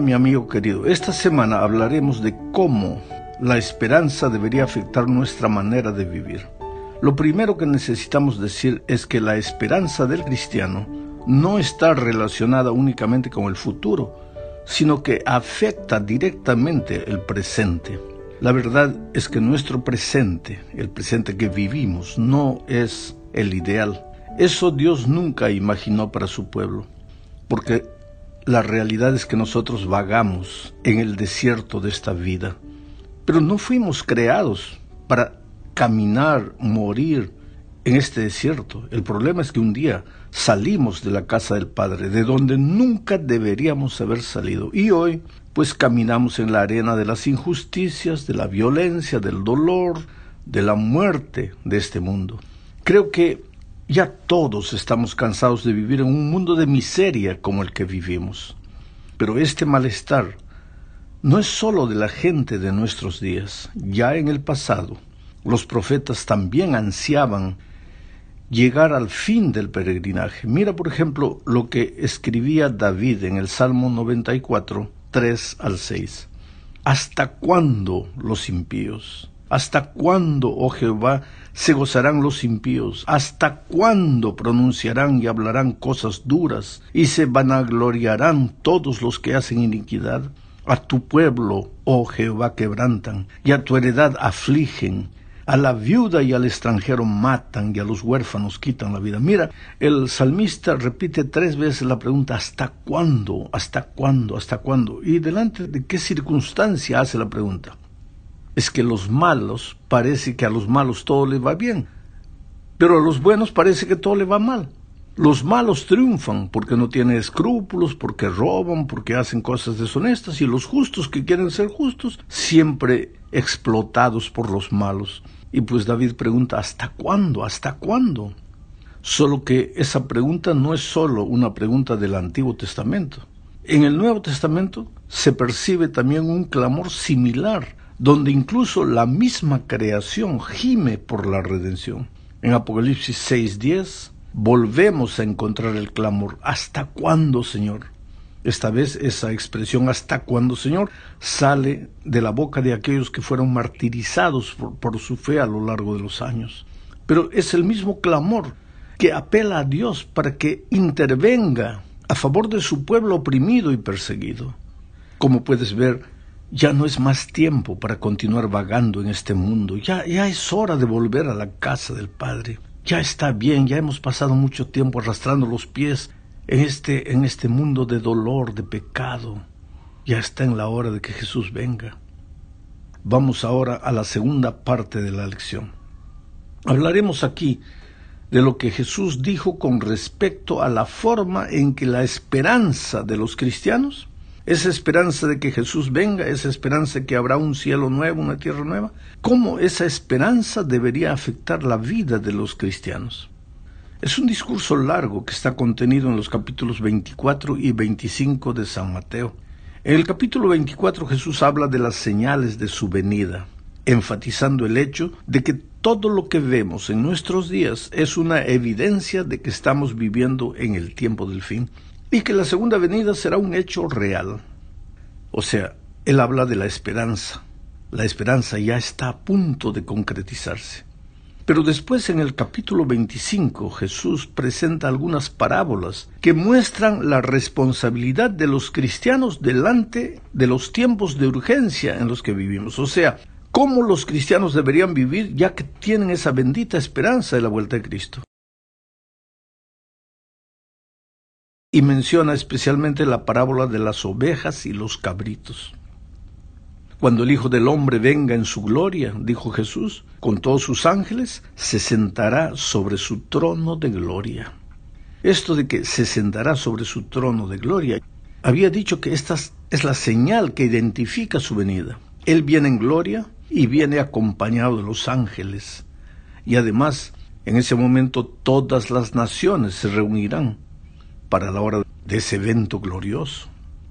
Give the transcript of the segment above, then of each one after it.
Mi amigo querido, esta semana hablaremos de cómo la esperanza debería afectar nuestra manera de vivir. Lo primero que necesitamos decir es que la esperanza del cristiano no está relacionada únicamente con el futuro, sino que afecta directamente el presente. La verdad es que nuestro presente, el presente que vivimos, no es el ideal. Eso Dios nunca imaginó para su pueblo, porque la realidad es que nosotros vagamos en el desierto de esta vida, pero no fuimos creados para caminar, morir en este desierto. El problema es que un día salimos de la casa del Padre, de donde nunca deberíamos haber salido, y hoy pues caminamos en la arena de las injusticias, de la violencia, del dolor, de la muerte de este mundo. Creo que ya todos estamos cansados de vivir en un mundo de miseria como el que vivimos. Pero este malestar no es sólo de la gente de nuestros días. Ya en el pasado, los profetas también ansiaban llegar al fin del peregrinaje. Mira, por ejemplo, lo que escribía David en el Salmo 94, 3 al 6. ¿Hasta cuándo los impíos? ¿Hasta cuándo, oh Jehová, se gozarán los impíos? ¿Hasta cuándo pronunciarán y hablarán cosas duras y se vanagloriarán todos los que hacen iniquidad? A tu pueblo, oh Jehová, quebrantan y a tu heredad afligen. A la viuda y al extranjero matan y a los huérfanos quitan la vida. Mira, el salmista repite tres veces la pregunta ¿hasta cuándo? ¿Hasta cuándo? ¿Hasta cuándo? ¿Y delante de qué circunstancia hace la pregunta? Es que los malos parece que a los malos todo les va bien, pero a los buenos parece que todo le va mal. Los malos triunfan porque no tienen escrúpulos, porque roban, porque hacen cosas deshonestas, y los justos que quieren ser justos, siempre explotados por los malos. Y pues David pregunta, ¿hasta cuándo? ¿Hasta cuándo? Solo que esa pregunta no es solo una pregunta del Antiguo Testamento. En el Nuevo Testamento se percibe también un clamor similar donde incluso la misma creación gime por la redención. En Apocalipsis 6:10 volvemos a encontrar el clamor, ¿hasta cuándo, Señor? Esta vez esa expresión ¿hasta cuándo, Señor? sale de la boca de aquellos que fueron martirizados por, por su fe a lo largo de los años. Pero es el mismo clamor que apela a Dios para que intervenga a favor de su pueblo oprimido y perseguido. Como puedes ver, ya no es más tiempo para continuar vagando en este mundo. Ya, ya es hora de volver a la casa del Padre. Ya está bien, ya hemos pasado mucho tiempo arrastrando los pies en este, en este mundo de dolor, de pecado. Ya está en la hora de que Jesús venga. Vamos ahora a la segunda parte de la lección. Hablaremos aquí de lo que Jesús dijo con respecto a la forma en que la esperanza de los cristianos esa esperanza de que Jesús venga, esa esperanza de que habrá un cielo nuevo, una tierra nueva, ¿cómo esa esperanza debería afectar la vida de los cristianos? Es un discurso largo que está contenido en los capítulos 24 y 25 de San Mateo. En el capítulo 24 Jesús habla de las señales de su venida, enfatizando el hecho de que todo lo que vemos en nuestros días es una evidencia de que estamos viviendo en el tiempo del fin y que la segunda venida será un hecho real. O sea, él habla de la esperanza. La esperanza ya está a punto de concretizarse. Pero después en el capítulo 25 Jesús presenta algunas parábolas que muestran la responsabilidad de los cristianos delante de los tiempos de urgencia en los que vivimos. O sea, cómo los cristianos deberían vivir ya que tienen esa bendita esperanza de la vuelta de Cristo. Y menciona especialmente la parábola de las ovejas y los cabritos. Cuando el Hijo del Hombre venga en su gloria, dijo Jesús, con todos sus ángeles, se sentará sobre su trono de gloria. Esto de que se sentará sobre su trono de gloria, había dicho que esta es la señal que identifica su venida. Él viene en gloria y viene acompañado de los ángeles. Y además, en ese momento todas las naciones se reunirán para la hora de ese evento glorioso.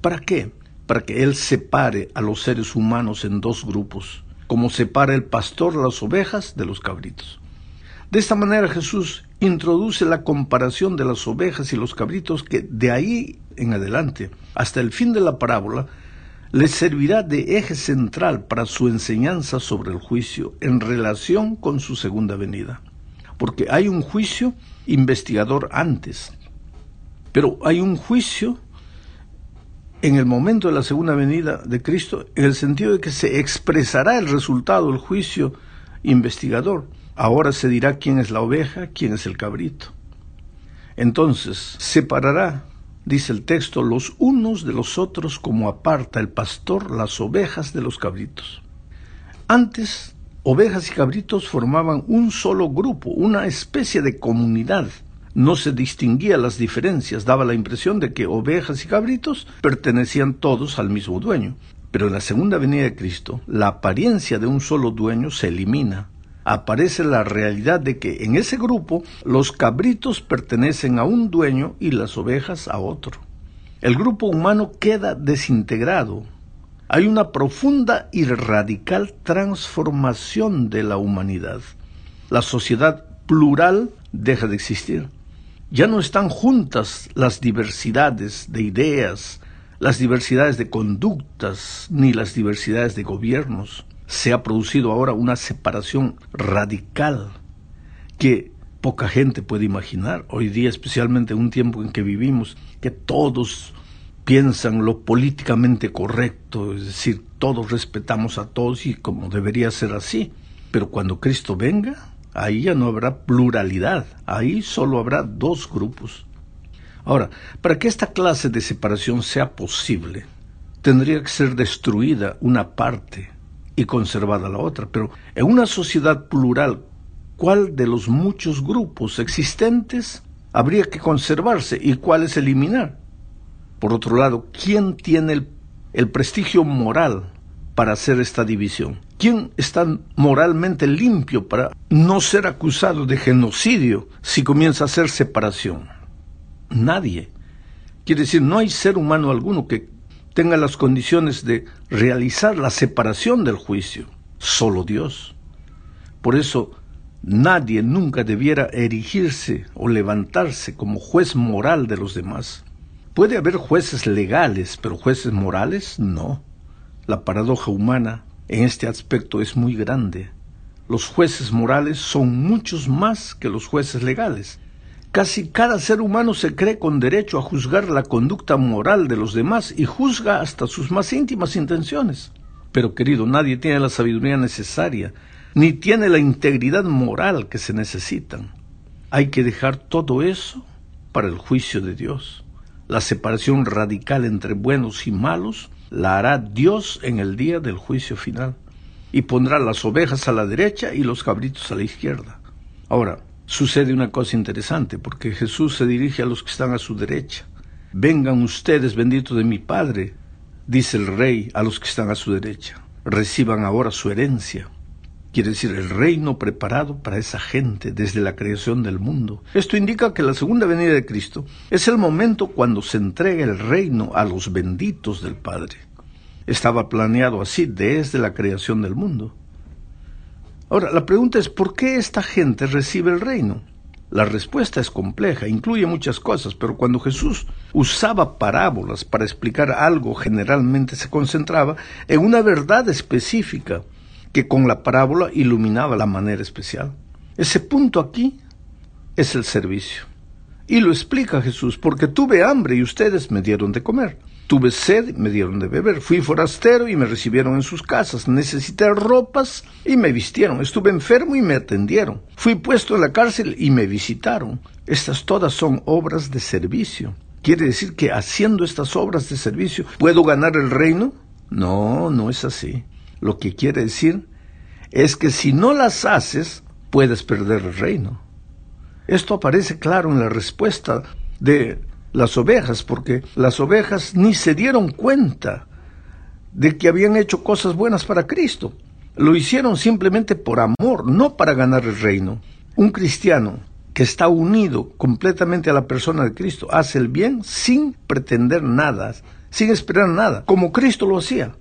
¿Para qué? Para que Él separe a los seres humanos en dos grupos, como separa el pastor las ovejas de los cabritos. De esta manera Jesús introduce la comparación de las ovejas y los cabritos que de ahí en adelante, hasta el fin de la parábola, les servirá de eje central para su enseñanza sobre el juicio en relación con su segunda venida. Porque hay un juicio investigador antes, pero hay un juicio en el momento de la segunda venida de Cristo, en el sentido de que se expresará el resultado del juicio investigador. Ahora se dirá quién es la oveja, quién es el cabrito. Entonces, separará, dice el texto, los unos de los otros como aparta el pastor las ovejas de los cabritos. Antes, ovejas y cabritos formaban un solo grupo, una especie de comunidad no se distinguía las diferencias, daba la impresión de que ovejas y cabritos pertenecían todos al mismo dueño. Pero en la segunda venida de Cristo, la apariencia de un solo dueño se elimina. Aparece la realidad de que en ese grupo los cabritos pertenecen a un dueño y las ovejas a otro. El grupo humano queda desintegrado. Hay una profunda y radical transformación de la humanidad. La sociedad plural deja de existir. Ya no están juntas las diversidades de ideas, las diversidades de conductas, ni las diversidades de gobiernos. Se ha producido ahora una separación radical que poca gente puede imaginar. Hoy día, especialmente en un tiempo en que vivimos, que todos piensan lo políticamente correcto, es decir, todos respetamos a todos y como debería ser así. Pero cuando Cristo venga, Ahí ya no habrá pluralidad, ahí solo habrá dos grupos. Ahora, para que esta clase de separación sea posible, tendría que ser destruida una parte y conservada la otra. Pero en una sociedad plural, ¿cuál de los muchos grupos existentes habría que conservarse y cuáles eliminar? Por otro lado, ¿quién tiene el, el prestigio moral para hacer esta división? ¿Quién está moralmente limpio para no ser acusado de genocidio si comienza a hacer separación? Nadie. Quiere decir, no hay ser humano alguno que tenga las condiciones de realizar la separación del juicio. Solo Dios. Por eso, nadie nunca debiera erigirse o levantarse como juez moral de los demás. Puede haber jueces legales, pero jueces morales no. La paradoja humana en este aspecto es muy grande. Los jueces morales son muchos más que los jueces legales. Casi cada ser humano se cree con derecho a juzgar la conducta moral de los demás y juzga hasta sus más íntimas intenciones. Pero querido, nadie tiene la sabiduría necesaria, ni tiene la integridad moral que se necesitan. Hay que dejar todo eso para el juicio de Dios. La separación radical entre buenos y malos la hará Dios en el día del juicio final, y pondrá las ovejas a la derecha y los cabritos a la izquierda. Ahora, sucede una cosa interesante, porque Jesús se dirige a los que están a su derecha. Vengan ustedes, benditos de mi Padre, dice el rey a los que están a su derecha. Reciban ahora su herencia quiere decir el reino preparado para esa gente desde la creación del mundo. Esto indica que la segunda venida de Cristo es el momento cuando se entrega el reino a los benditos del Padre. Estaba planeado así desde la creación del mundo. Ahora, la pregunta es, ¿por qué esta gente recibe el reino? La respuesta es compleja, incluye muchas cosas, pero cuando Jesús usaba parábolas para explicar algo, generalmente se concentraba en una verdad específica que con la parábola iluminaba la manera especial. Ese punto aquí es el servicio. Y lo explica Jesús, porque tuve hambre y ustedes me dieron de comer. Tuve sed y me dieron de beber. Fui forastero y me recibieron en sus casas. Necesité ropas y me vistieron. Estuve enfermo y me atendieron. Fui puesto en la cárcel y me visitaron. Estas todas son obras de servicio. ¿Quiere decir que haciendo estas obras de servicio puedo ganar el reino? No, no es así. Lo que quiere decir es que si no las haces, puedes perder el reino. Esto aparece claro en la respuesta de las ovejas, porque las ovejas ni se dieron cuenta de que habían hecho cosas buenas para Cristo. Lo hicieron simplemente por amor, no para ganar el reino. Un cristiano que está unido completamente a la persona de Cristo hace el bien sin pretender nada, sin esperar nada, como Cristo lo hacía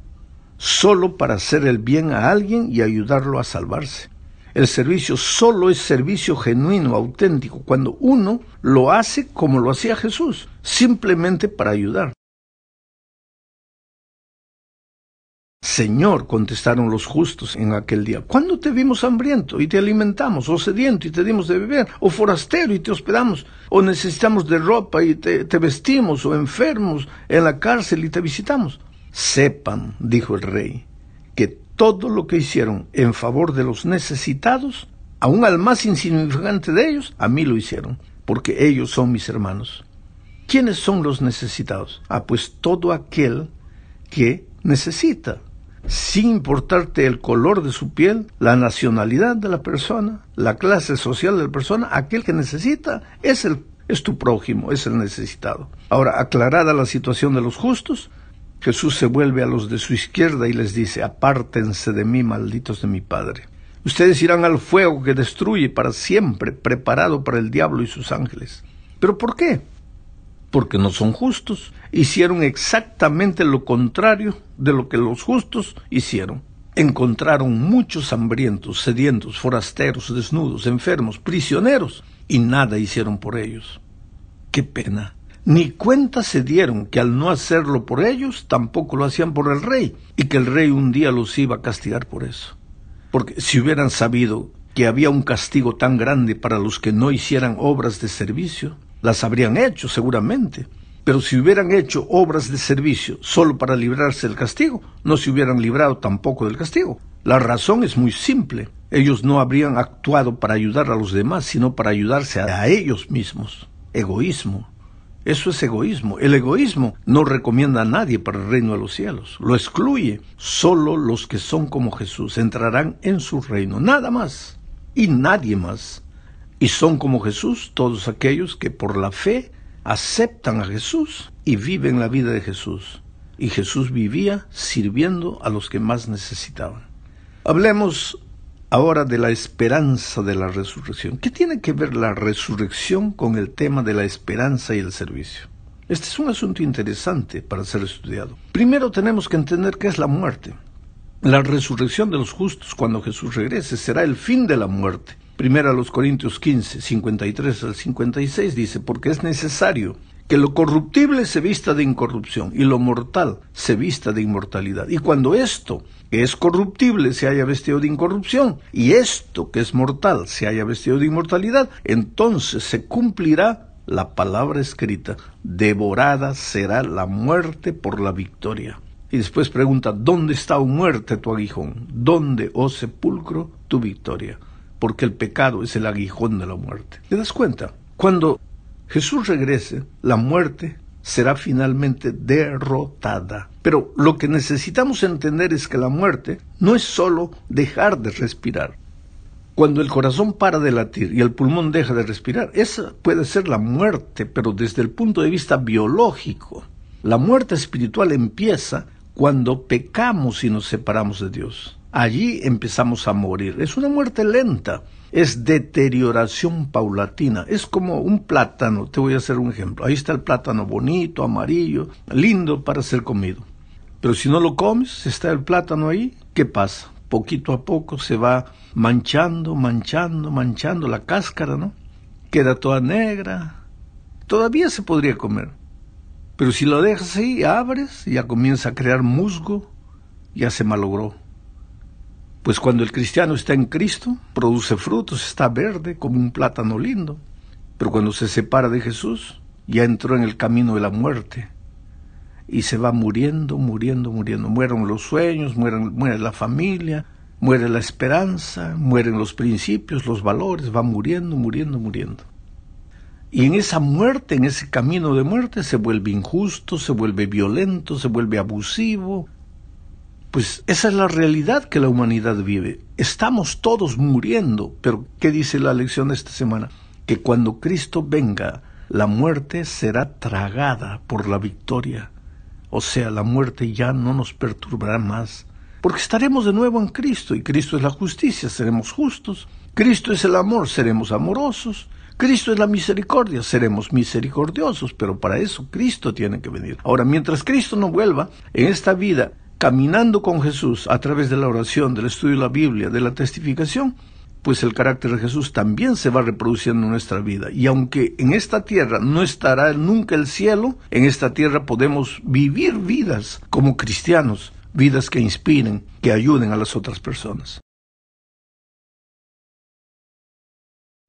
solo para hacer el bien a alguien y ayudarlo a salvarse. El servicio solo es servicio genuino, auténtico, cuando uno lo hace como lo hacía Jesús, simplemente para ayudar. Señor, contestaron los justos en aquel día, ¿cuándo te vimos hambriento y te alimentamos, o sediento y te dimos de beber, o forastero y te hospedamos, o necesitamos de ropa y te, te vestimos, o enfermos en la cárcel y te visitamos? Sepan, dijo el rey, que todo lo que hicieron en favor de los necesitados, aun al más insignificante de ellos, a mí lo hicieron, porque ellos son mis hermanos. ¿Quiénes son los necesitados? Ah, pues todo aquel que necesita sin importarte el color de su piel, la nacionalidad de la persona, la clase social de la persona, aquel que necesita es el es tu prójimo, es el necesitado. Ahora, aclarada la situación de los justos, Jesús se vuelve a los de su izquierda y les dice, apártense de mí, malditos de mi Padre. Ustedes irán al fuego que destruye para siempre, preparado para el diablo y sus ángeles. ¿Pero por qué? porque no son justos. Hicieron exactamente lo contrario de lo que los justos hicieron. Encontraron muchos hambrientos, sedientos, forasteros, desnudos, enfermos, prisioneros, y nada hicieron por ellos. Qué pena. Ni cuenta se dieron que al no hacerlo por ellos, tampoco lo hacían por el rey, y que el rey un día los iba a castigar por eso. Porque si hubieran sabido que había un castigo tan grande para los que no hicieran obras de servicio, las habrían hecho seguramente, pero si hubieran hecho obras de servicio solo para librarse del castigo, no se hubieran librado tampoco del castigo. La razón es muy simple. Ellos no habrían actuado para ayudar a los demás, sino para ayudarse a ellos mismos. Egoísmo. Eso es egoísmo. El egoísmo no recomienda a nadie para el reino de los cielos. Lo excluye. Solo los que son como Jesús entrarán en su reino. Nada más. Y nadie más. Y son como Jesús todos aquellos que por la fe aceptan a Jesús y viven la vida de Jesús. Y Jesús vivía sirviendo a los que más necesitaban. Hablemos ahora de la esperanza de la resurrección. ¿Qué tiene que ver la resurrección con el tema de la esperanza y el servicio? Este es un asunto interesante para ser estudiado. Primero tenemos que entender qué es la muerte. La resurrección de los justos cuando Jesús regrese será el fin de la muerte Primera a los Corintios 15, 53 al 56 dice, porque es necesario que lo corruptible se vista de incorrupción y lo mortal se vista de inmortalidad. Y cuando esto que es corruptible se haya vestido de incorrupción y esto que es mortal se haya vestido de inmortalidad, entonces se cumplirá la palabra escrita, devorada será la muerte por la victoria. Y después pregunta, ¿dónde está, o muerte, tu aguijón? ¿Dónde, oh sepulcro, tu victoria? porque el pecado es el aguijón de la muerte. ¿Te das cuenta? Cuando Jesús regrese, la muerte será finalmente derrotada. Pero lo que necesitamos entender es que la muerte no es sólo dejar de respirar. Cuando el corazón para de latir y el pulmón deja de respirar, esa puede ser la muerte, pero desde el punto de vista biológico. La muerte espiritual empieza cuando pecamos y nos separamos de Dios allí empezamos a morir. Es una muerte lenta, es deterioración paulatina, es como un plátano, te voy a hacer un ejemplo. Ahí está el plátano bonito, amarillo, lindo para ser comido. Pero si no lo comes, está el plátano ahí, ¿qué pasa? Poquito a poco se va manchando, manchando, manchando la cáscara, ¿no? Queda toda negra. Todavía se podría comer. Pero si lo dejas ahí, abres, ya comienza a crear musgo, ya se malogró. Pues cuando el cristiano está en Cristo, produce frutos, está verde como un plátano lindo. Pero cuando se separa de Jesús, ya entró en el camino de la muerte. Y se va muriendo, muriendo, muriendo. Mueren los sueños, muere la familia, muere la esperanza, mueren los principios, los valores, va muriendo, muriendo, muriendo. Y en esa muerte, en ese camino de muerte, se vuelve injusto, se vuelve violento, se vuelve abusivo, pues esa es la realidad que la humanidad vive. Estamos todos muriendo, pero ¿qué dice la lección de esta semana? Que cuando Cristo venga, la muerte será tragada por la victoria. O sea, la muerte ya no nos perturbará más, porque estaremos de nuevo en Cristo, y Cristo es la justicia, seremos justos. Cristo es el amor, seremos amorosos. Cristo es la misericordia, seremos misericordiosos, pero para eso Cristo tiene que venir. Ahora, mientras Cristo no vuelva, en esta vida caminando con Jesús a través de la oración, del estudio de la Biblia, de la testificación, pues el carácter de Jesús también se va reproduciendo en nuestra vida. Y aunque en esta tierra no estará nunca el cielo, en esta tierra podemos vivir vidas como cristianos, vidas que inspiren, que ayuden a las otras personas.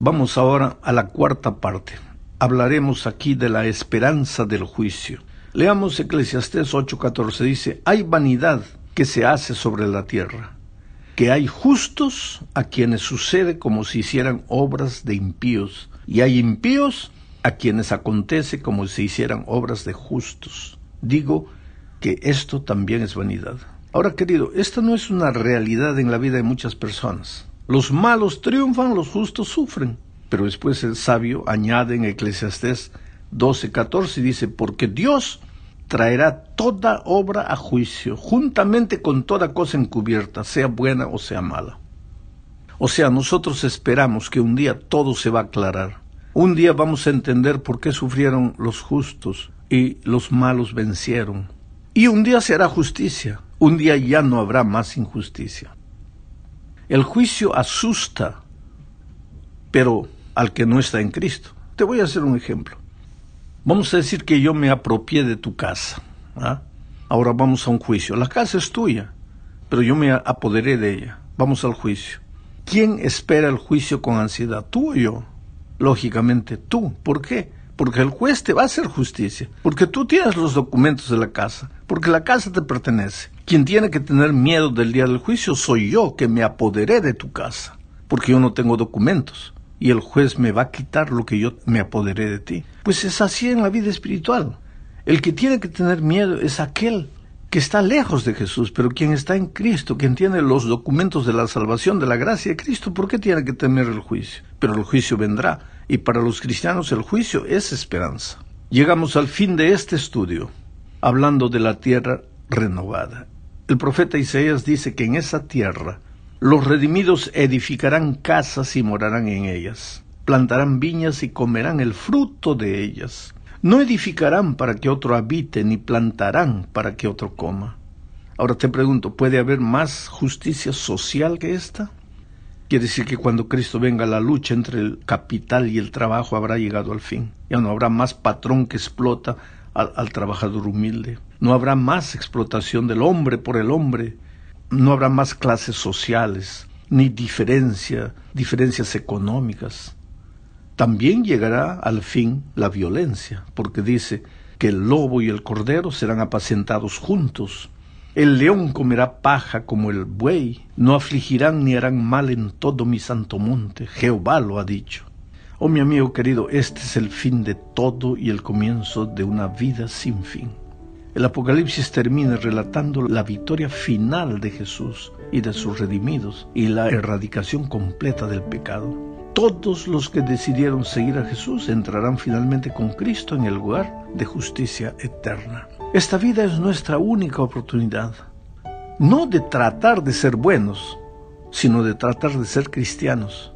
Vamos ahora a la cuarta parte. Hablaremos aquí de la esperanza del juicio. Leamos Eclesiastés 8:14. Dice, hay vanidad que se hace sobre la tierra que hay justos a quienes sucede como si hicieran obras de impíos, y hay impíos a quienes acontece como si hicieran obras de justos. Digo que esto también es vanidad. Ahora, querido, esta no es una realidad en la vida de muchas personas. Los malos triunfan, los justos sufren. Pero después el sabio añade en Eclesiastés 12:14 y dice, porque Dios traerá toda obra a juicio, juntamente con toda cosa encubierta, sea buena o sea mala. O sea, nosotros esperamos que un día todo se va a aclarar. Un día vamos a entender por qué sufrieron los justos y los malos vencieron. Y un día se hará justicia. Un día ya no habrá más injusticia. El juicio asusta, pero al que no está en Cristo. Te voy a hacer un ejemplo. Vamos a decir que yo me apropié de tu casa. ¿ah? Ahora vamos a un juicio. La casa es tuya, pero yo me apoderé de ella. Vamos al juicio. ¿Quién espera el juicio con ansiedad? ¿Tú o yo? Lógicamente tú. ¿Por qué? Porque el juez te va a hacer justicia. Porque tú tienes los documentos de la casa. Porque la casa te pertenece. Quien tiene que tener miedo del día del juicio soy yo, que me apoderé de tu casa. Porque yo no tengo documentos y el juez me va a quitar lo que yo me apoderé de ti. Pues es así en la vida espiritual. El que tiene que tener miedo es aquel que está lejos de Jesús, pero quien está en Cristo, quien tiene los documentos de la salvación, de la gracia de Cristo, ¿por qué tiene que temer el juicio? Pero el juicio vendrá, y para los cristianos el juicio es esperanza. Llegamos al fin de este estudio, hablando de la tierra renovada. El profeta Isaías dice que en esa tierra los redimidos edificarán casas y morarán en ellas, plantarán viñas y comerán el fruto de ellas. No edificarán para que otro habite, ni plantarán para que otro coma. Ahora te pregunto, ¿puede haber más justicia social que esta? Quiere decir que cuando Cristo venga la lucha entre el capital y el trabajo habrá llegado al fin. Ya no habrá más patrón que explota al, al trabajador humilde. No habrá más explotación del hombre por el hombre, no habrá más clases sociales, ni diferencia, diferencias económicas. También llegará al fin la violencia, porque dice que el lobo y el cordero serán apacentados juntos. El león comerá paja como el buey, no afligirán ni harán mal en todo mi santo monte. Jehová lo ha dicho. Oh mi amigo querido, este es el fin de todo y el comienzo de una vida sin fin. El Apocalipsis termina relatando la victoria final de Jesús y de sus redimidos y la erradicación completa del pecado. Todos los que decidieron seguir a Jesús entrarán finalmente con Cristo en el lugar de justicia eterna. Esta vida es nuestra única oportunidad, no de tratar de ser buenos, sino de tratar de ser cristianos,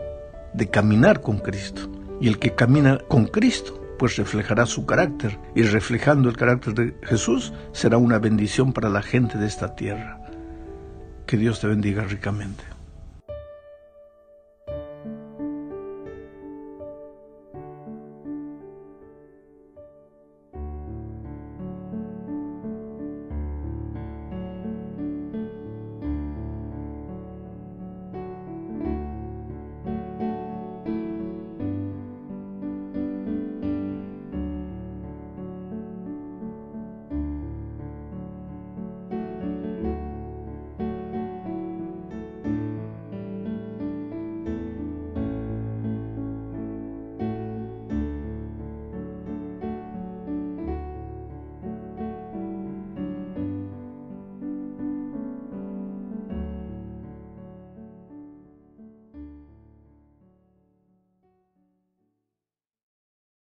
de caminar con Cristo. Y el que camina con Cristo pues reflejará su carácter y reflejando el carácter de Jesús será una bendición para la gente de esta tierra. Que Dios te bendiga ricamente.